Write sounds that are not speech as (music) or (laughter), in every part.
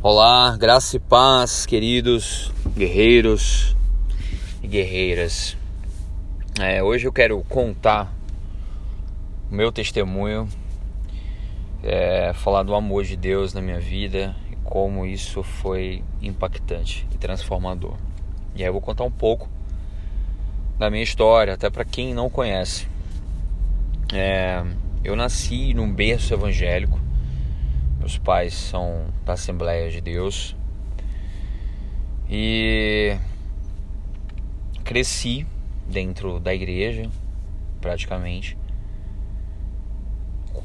Olá, graça e paz, queridos guerreiros e guerreiras. É, hoje eu quero contar o meu testemunho, é, falar do amor de Deus na minha vida e como isso foi impactante e transformador. E aí eu vou contar um pouco da minha história, até para quem não conhece. É, eu nasci num berço evangélico meus pais são da Assembleia de Deus. E cresci dentro da igreja, praticamente.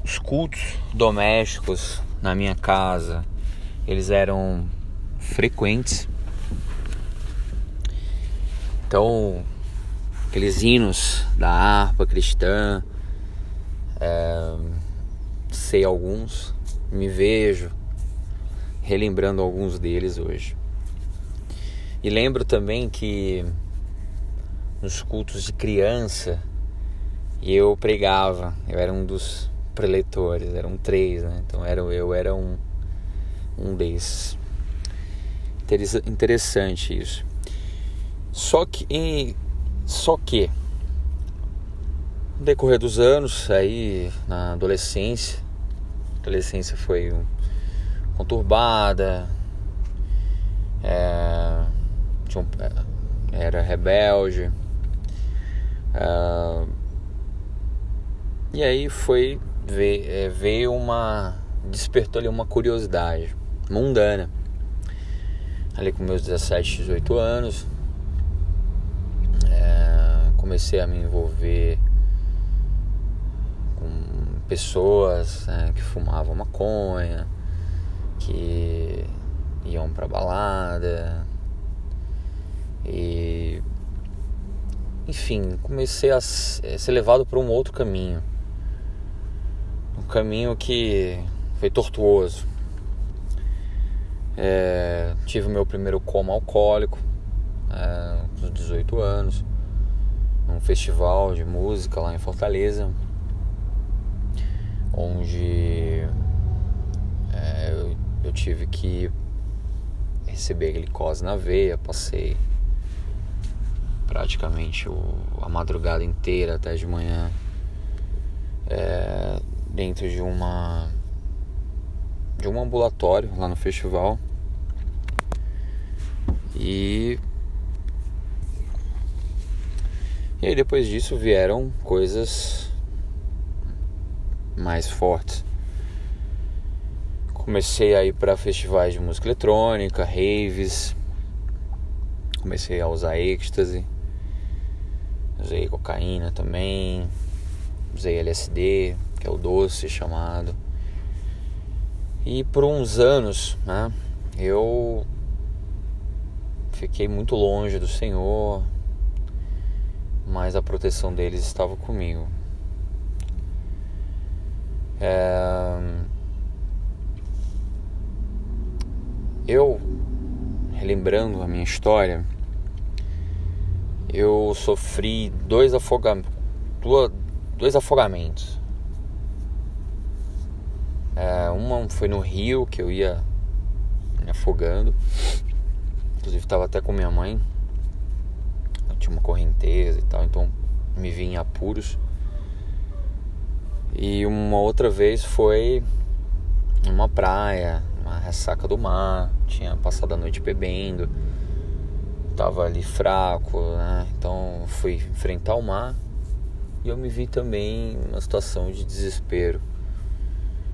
Os cultos domésticos na minha casa, eles eram frequentes. Então, aqueles hinos da harpa cristã, é, sei alguns, me vejo relembrando alguns deles hoje. E lembro também que nos cultos de criança eu pregava, eu era um dos preletores, eram três, né? Então era, eu era um, um desses. Interessante isso. Só que, em, só que no decorrer dos anos, aí na adolescência, adolescência foi conturbada, é, um, era rebelde. É, e aí foi é, veio uma despertou ali uma curiosidade mundana. Ali com meus 17, 18 anos, é, comecei a me envolver pessoas né, que fumavam maconha, que iam pra balada e enfim, comecei a ser levado para um outro caminho. Um caminho que foi tortuoso. É, tive o meu primeiro coma alcoólico é, aos 18 anos, num festival de música lá em Fortaleza onde é, eu, eu tive que receber glicose na veia, passei praticamente o, a madrugada inteira até de manhã é, dentro de uma de um ambulatório lá no festival. E e aí depois disso vieram coisas mais fortes. Comecei a ir para festivais de música eletrônica, raves. Comecei a usar êxtase. Usei cocaína também. Usei LSD, que é o doce chamado. E por uns anos, né, eu fiquei muito longe do Senhor, mas a proteção deles estava comigo. Eu, relembrando a minha história, eu sofri dois, afoga... dois afogamentos. É, uma foi no rio, que eu ia me afogando. Inclusive estava até com minha mãe. Eu tinha uma correnteza e tal, então me vi em apuros. E uma outra vez foi numa praia, uma ressaca do mar, tinha passado a noite bebendo, tava ali fraco, né? Então fui enfrentar o mar e eu me vi também numa situação de desespero,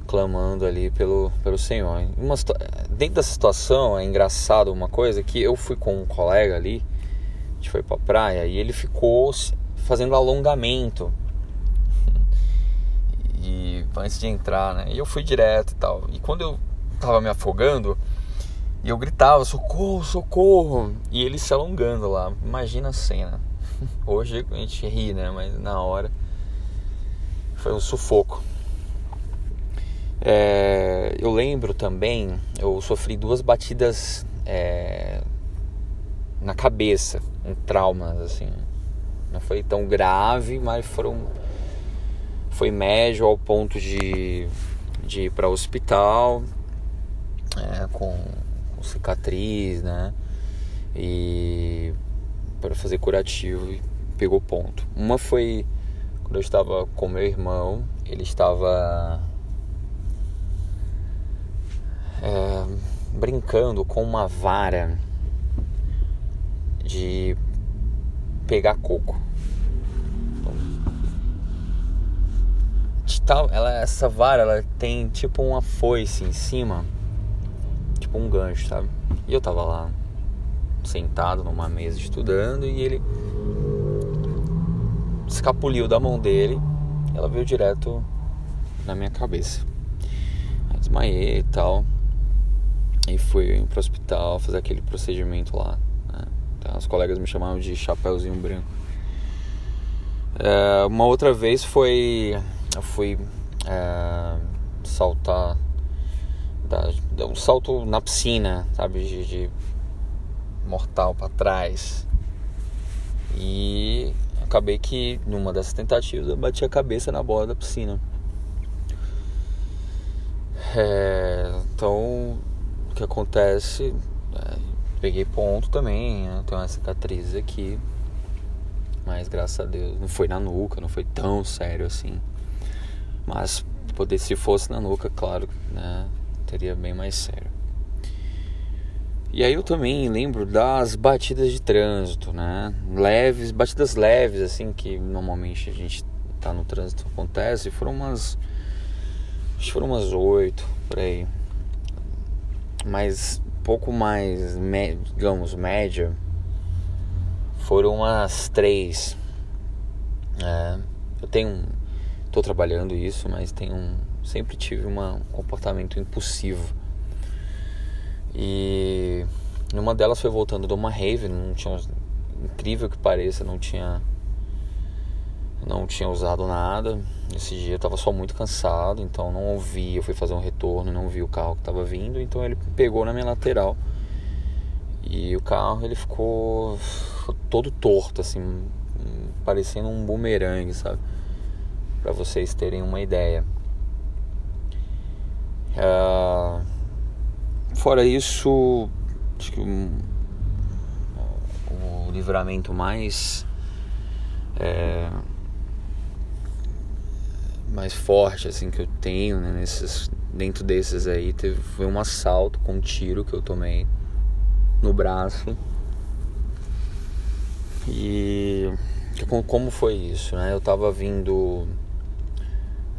clamando ali pelo, pelo Senhor. Uma, dentro dessa situação é engraçado uma coisa que eu fui com um colega ali, a gente foi pra praia e ele ficou fazendo alongamento e antes de entrar, né? E eu fui direto e tal. E quando eu tava me afogando, e eu gritava: socorro, socorro! E ele se alongando lá. Imagina a cena. (laughs) Hoje a gente ri, né? Mas na hora foi um sufoco. É, eu lembro também, eu sofri duas batidas é, na cabeça, um trauma, assim. Não foi tão grave, mas foram foi médio ao ponto de, de ir para o hospital. É, com, com cicatriz, né? E para fazer curativo e pegou ponto. Uma foi quando eu estava com meu irmão, ele estava é, brincando com uma vara de pegar coco. Então, ela, essa vara ela tem tipo uma foice em cima, tipo um gancho, sabe? E eu tava lá sentado numa mesa estudando e ele escapuliu da mão dele. Ela veio direto na minha cabeça. Aí desmaiei e tal. E fui pro hospital fazer aquele procedimento lá. Né? Então, os colegas me chamavam de chapéuzinho branco. É, uma outra vez foi. Fui é, saltar. Dar um salto na piscina, sabe? de, de mortal para trás. E acabei que numa dessas tentativas eu bati a cabeça na borda da piscina. É, então o que acontece? É, peguei ponto também, né? tem uma cicatriz aqui. Mas graças a Deus não foi na nuca, não foi tão sério assim. Mas poder se fosse na nuca, claro, né? Teria bem mais sério. E aí eu também lembro das batidas de trânsito, né? Leves, batidas leves, assim, que normalmente a gente tá no trânsito acontece. Foram umas. Acho que foram umas oito por aí. Mas pouco mais, digamos, média. Foram umas três. É, eu tenho. Tô trabalhando isso, mas tenho um, sempre tive uma, um comportamento impulsivo e numa delas foi voltando de uma rave, não tinha incrível que pareça, não tinha não tinha usado nada. Nesse dia eu tava só muito cansado, então não ouvi, eu fui fazer um retorno, não vi o carro que tava vindo, então ele pegou na minha lateral. E o carro ele ficou todo torto assim, parecendo um bumerangue, sabe? Para vocês terem uma ideia. Uh, Fora isso, acho que o, livramento mais é, mais forte assim que eu tenho né, nesses, dentro desses aí teve, foi um assalto com um tiro que eu tomei no braço e como foi isso né eu tava vindo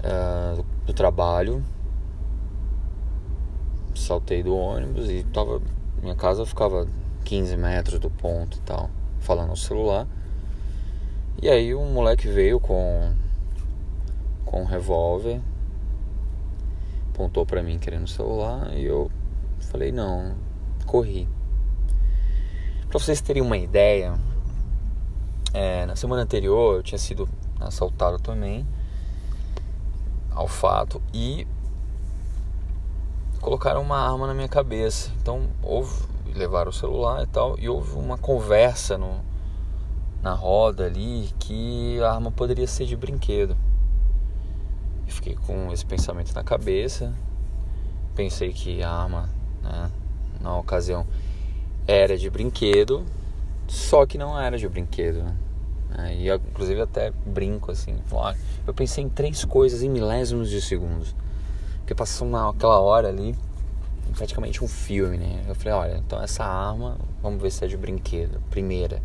uh, do trabalho saltei do ônibus e tava. Minha casa ficava 15 metros do ponto e tal, falando no celular. E aí um moleque veio com com um revólver, apontou para mim querendo o celular e eu falei não, corri. Para vocês terem uma ideia, é, na semana anterior eu tinha sido assaltado também ao fato e colocaram uma arma na minha cabeça. Então houve, levaram o celular e tal, e houve uma conversa no, na roda ali que a arma poderia ser de brinquedo. Fiquei com esse pensamento na cabeça, pensei que a arma, né, na ocasião, era de brinquedo, só que não era de brinquedo. Né? E inclusive até brinco assim. Eu pensei em três coisas em milésimos de segundos. Porque passou aquela hora ali, praticamente um filme, né? Eu falei, olha, então essa arma, vamos ver se é de brinquedo. Primeira.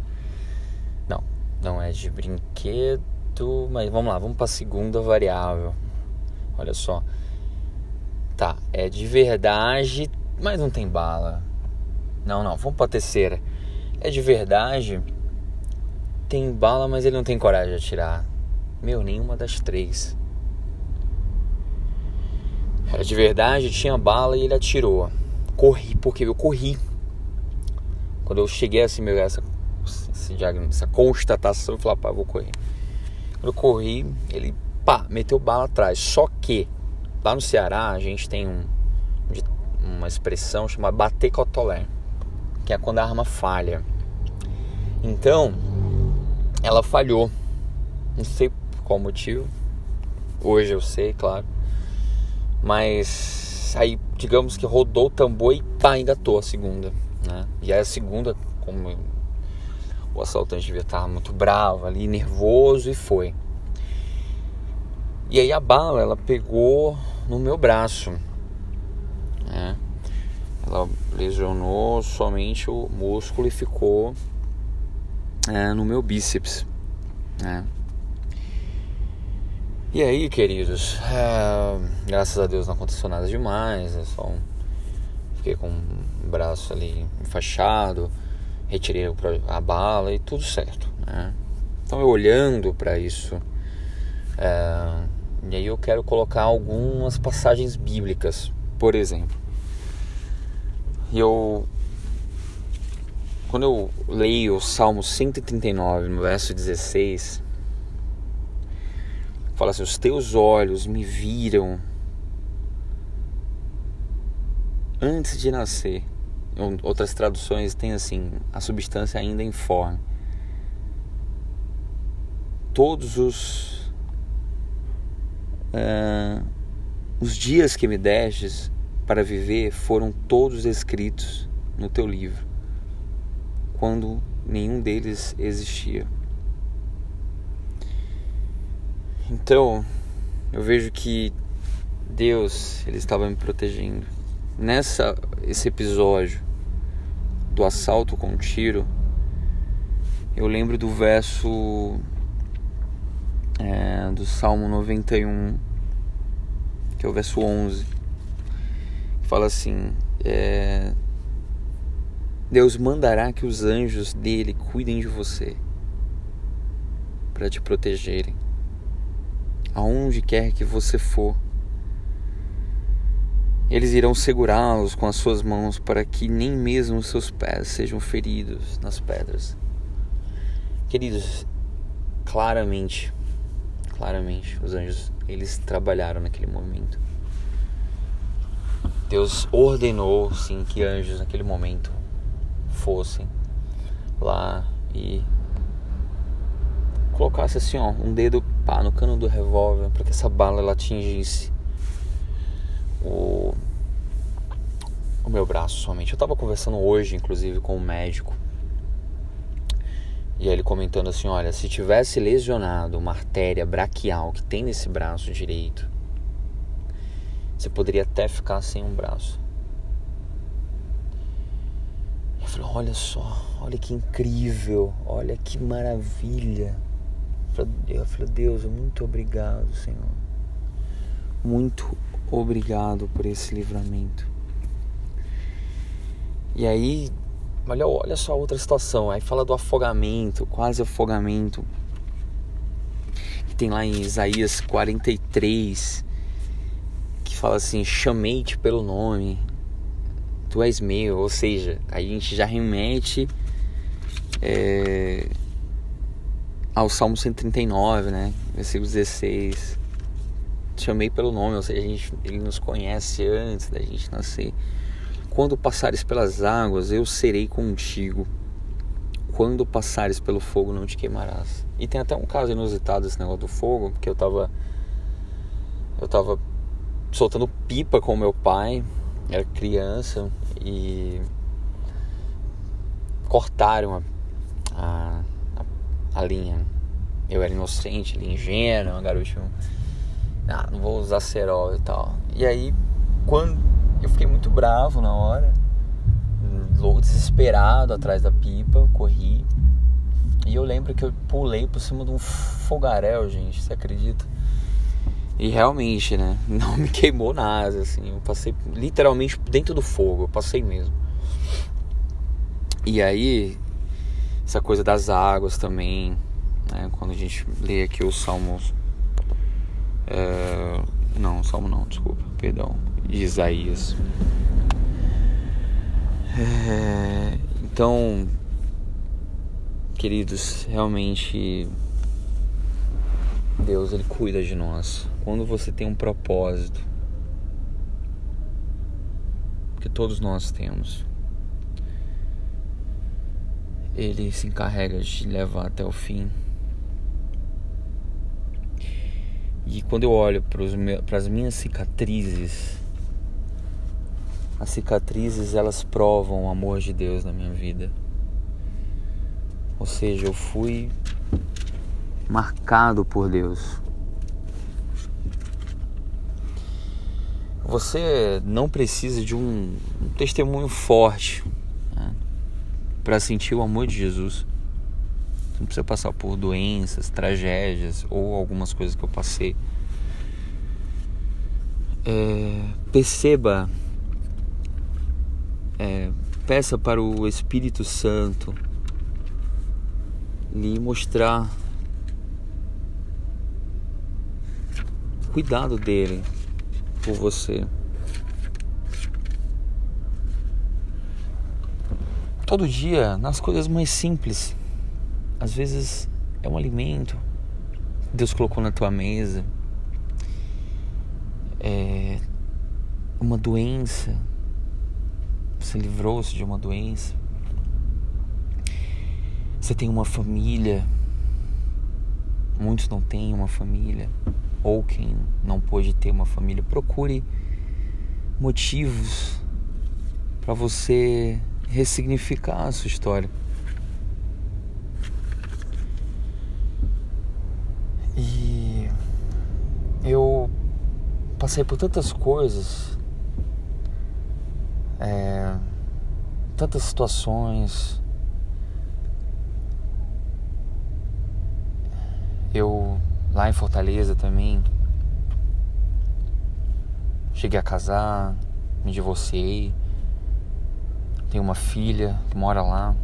Não, não é de brinquedo, mas vamos lá, vamos para segunda variável. Olha só. Tá, é de verdade, mas não tem bala. Não, não, vamos para terceira. É de verdade, tem bala, mas ele não tem coragem de atirar. Meu, nenhuma das três. Era de verdade, tinha bala e ele atirou. Corri, porque eu corri. Quando eu cheguei assim, meu, essa, essa constatação, eu falei, pá, vou correr. Quando eu corri, ele, pá, meteu bala atrás. Só que, lá no Ceará, a gente tem um, uma expressão chamada bater cotolé, que é quando a arma falha. Então, ela falhou. Não sei por qual motivo. Hoje eu sei, claro. Mas aí, digamos que rodou o tambor e pá, engatou a segunda, né? E aí a segunda, como o assaltante devia estar muito bravo ali, nervoso, e foi. E aí a bala, ela pegou no meu braço, né? Ela lesionou somente o músculo e ficou é, no meu bíceps, né? E aí, queridos, é, graças a Deus não aconteceu nada demais, é só um, fiquei com o braço ali enfaixado, retirei a bala e tudo certo, né? Então eu olhando para isso, é, e aí eu quero colocar algumas passagens bíblicas, por exemplo. Eu quando eu leio o Salmo 139, no verso 16, fala assim: Os teus olhos me viram antes de nascer. Outras traduções têm assim: a substância ainda informe. Todos os uh, os dias que me destes para viver foram todos escritos no teu livro, quando nenhum deles existia. Então, eu vejo que Deus, ele estava me protegendo. Nessa esse episódio do assalto com tiro, eu lembro do verso é, do Salmo 91, que é o verso 11, que fala assim: é, Deus mandará que os anjos dele cuidem de você para te protegerem aonde quer que você for. Eles irão segurá-los com as suas mãos para que nem mesmo os seus pés sejam feridos nas pedras. Queridos, claramente, claramente, os anjos eles trabalharam naquele momento. Deus ordenou sim que anjos naquele momento fossem lá e colocasse assim, ó, um dedo pá, no cano do revólver para que essa bala ela atingisse o, o meu braço somente. Eu estava conversando hoje, inclusive, com um médico. E ele comentando assim: olha, se tivesse lesionado uma artéria braquial que tem nesse braço direito, você poderia até ficar sem um braço. Eu falei: olha só, olha que incrível, olha que maravilha. Eu falei, Deus, muito obrigado, Senhor. Muito obrigado por esse livramento. E aí, olha, olha só outra situação. Aí fala do afogamento, quase afogamento. Que tem lá em Isaías 43, que fala assim: Chamei-te pelo nome, tu és meu. Ou seja, a gente já remete. É, ao Salmo 139, né? Versículo 16. Chamei pelo nome, ou seja, a gente, ele nos conhece antes da gente nascer. Quando passares pelas águas, eu serei contigo. Quando passares pelo fogo, não te queimarás. E tem até um caso inusitado esse negócio do fogo, porque eu tava. Eu tava soltando pipa com meu pai, era criança, e cortaram a, a a linha. Eu era inocente, ali, ingênuo, garoto. Ah, não vou usar cerol e tal. E aí, quando eu fiquei muito bravo na hora, louco desesperado atrás da pipa, corri. E eu lembro que eu pulei por cima de um fogaréu, gente, você acredita? E realmente, né? (laughs) Não me queimou nada, assim. Eu passei literalmente dentro do fogo, eu passei mesmo. E aí, essa coisa das águas também, né? quando a gente lê aqui os salmos. É, não, salmo não, desculpa, perdão, de Isaías. É, então, queridos, realmente Deus ele cuida de nós. Quando você tem um propósito, que todos nós temos, ele se encarrega de levar até o fim. E quando eu olho para as minhas cicatrizes, as cicatrizes elas provam o amor de Deus na minha vida. Ou seja, eu fui marcado por Deus. Você não precisa de um, um testemunho forte né, para sentir o amor de Jesus. Você não precisa passar por doenças, tragédias ou algumas coisas que eu passei. É, perceba, é, peça para o Espírito Santo lhe mostrar cuidado dele por você. Todo dia, nas coisas mais simples, às vezes é um alimento que Deus colocou na tua mesa, é uma doença, você livrou-se de uma doença, você tem uma família, muitos não têm uma família ou quem não pôde ter uma família, procure motivos para você ressignificar a sua história. E eu passei por tantas coisas, é, tantas situações. Eu lá em Fortaleza também. Cheguei a casar, me divorciei. Tenho uma filha que mora lá.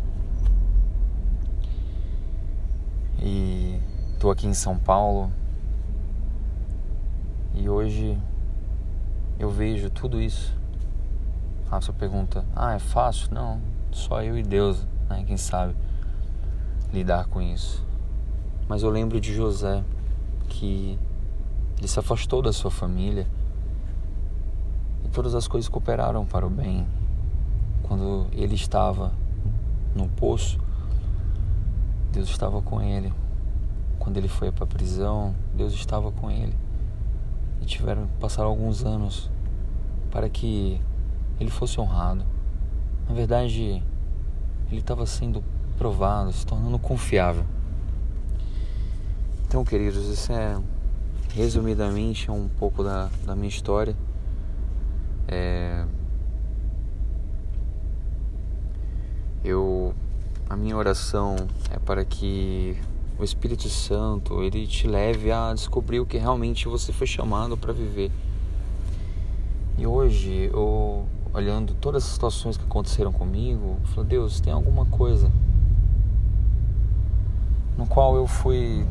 E tô aqui em São Paulo. E hoje eu vejo tudo isso. A sua pergunta, ah, é fácil? Não, só eu e Deus, né? Quem sabe lidar com isso. Mas eu lembro de José que ele se afastou da sua família e todas as coisas cooperaram para o bem. Quando ele estava no poço, Deus estava com ele. Quando ele foi para a prisão, Deus estava com ele. E tiveram que passar alguns anos para que ele fosse honrado. Na verdade, ele estava sendo provado, se tornando confiável. Então, queridos, isso é resumidamente um pouco da, da minha história. É, eu, a minha oração é para que o Espírito Santo ele te leve a descobrir o que realmente você foi chamado para viver. E hoje, eu, olhando todas as situações que aconteceram comigo, eu falo, Deus, tem alguma coisa no qual eu fui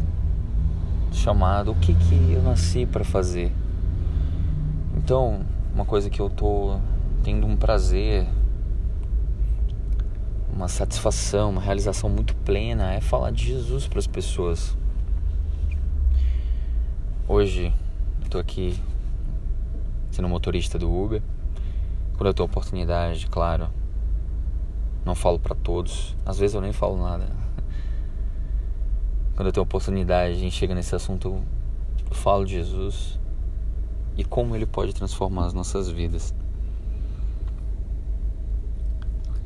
chamado, o que que eu nasci para fazer. Então, uma coisa que eu tô tendo um prazer, uma satisfação, uma realização muito plena é falar de Jesus para as pessoas. Hoje estou aqui sendo motorista do Uber. Quando eu tenho oportunidade, claro, não falo para todos. Às vezes eu nem falo nada quando eu tenho oportunidade, a gente chega nesse assunto, eu falo de Jesus e como ele pode transformar as nossas vidas.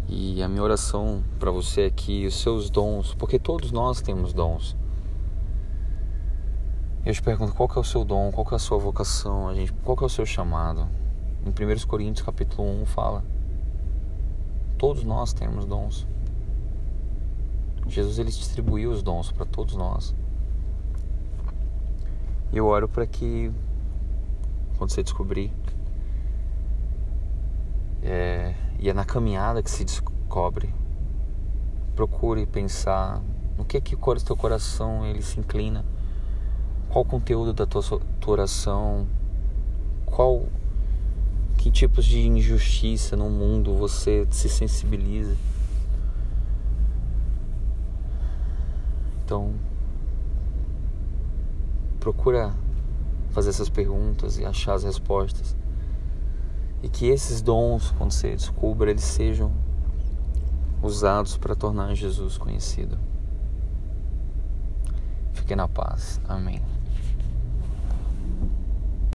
E a minha oração para você é que os seus dons, porque todos nós temos dons. Eu te pergunto qual é o seu dom, qual é a sua vocação, a gente, qual é o seu chamado. Em 1 Coríntios capítulo 1 fala: Todos nós temos dons. Jesus ele distribuiu os dons para todos nós. E eu oro para que quando você descobrir é, e é na caminhada que se descobre, procure pensar no que que o teu coração ele se inclina, qual o conteúdo da tua, tua oração, qual que tipos de injustiça no mundo você se sensibiliza. Então, procura fazer essas perguntas e achar as respostas. E que esses dons, quando você descubra, eles sejam usados para tornar Jesus conhecido. Fique na paz. Amém.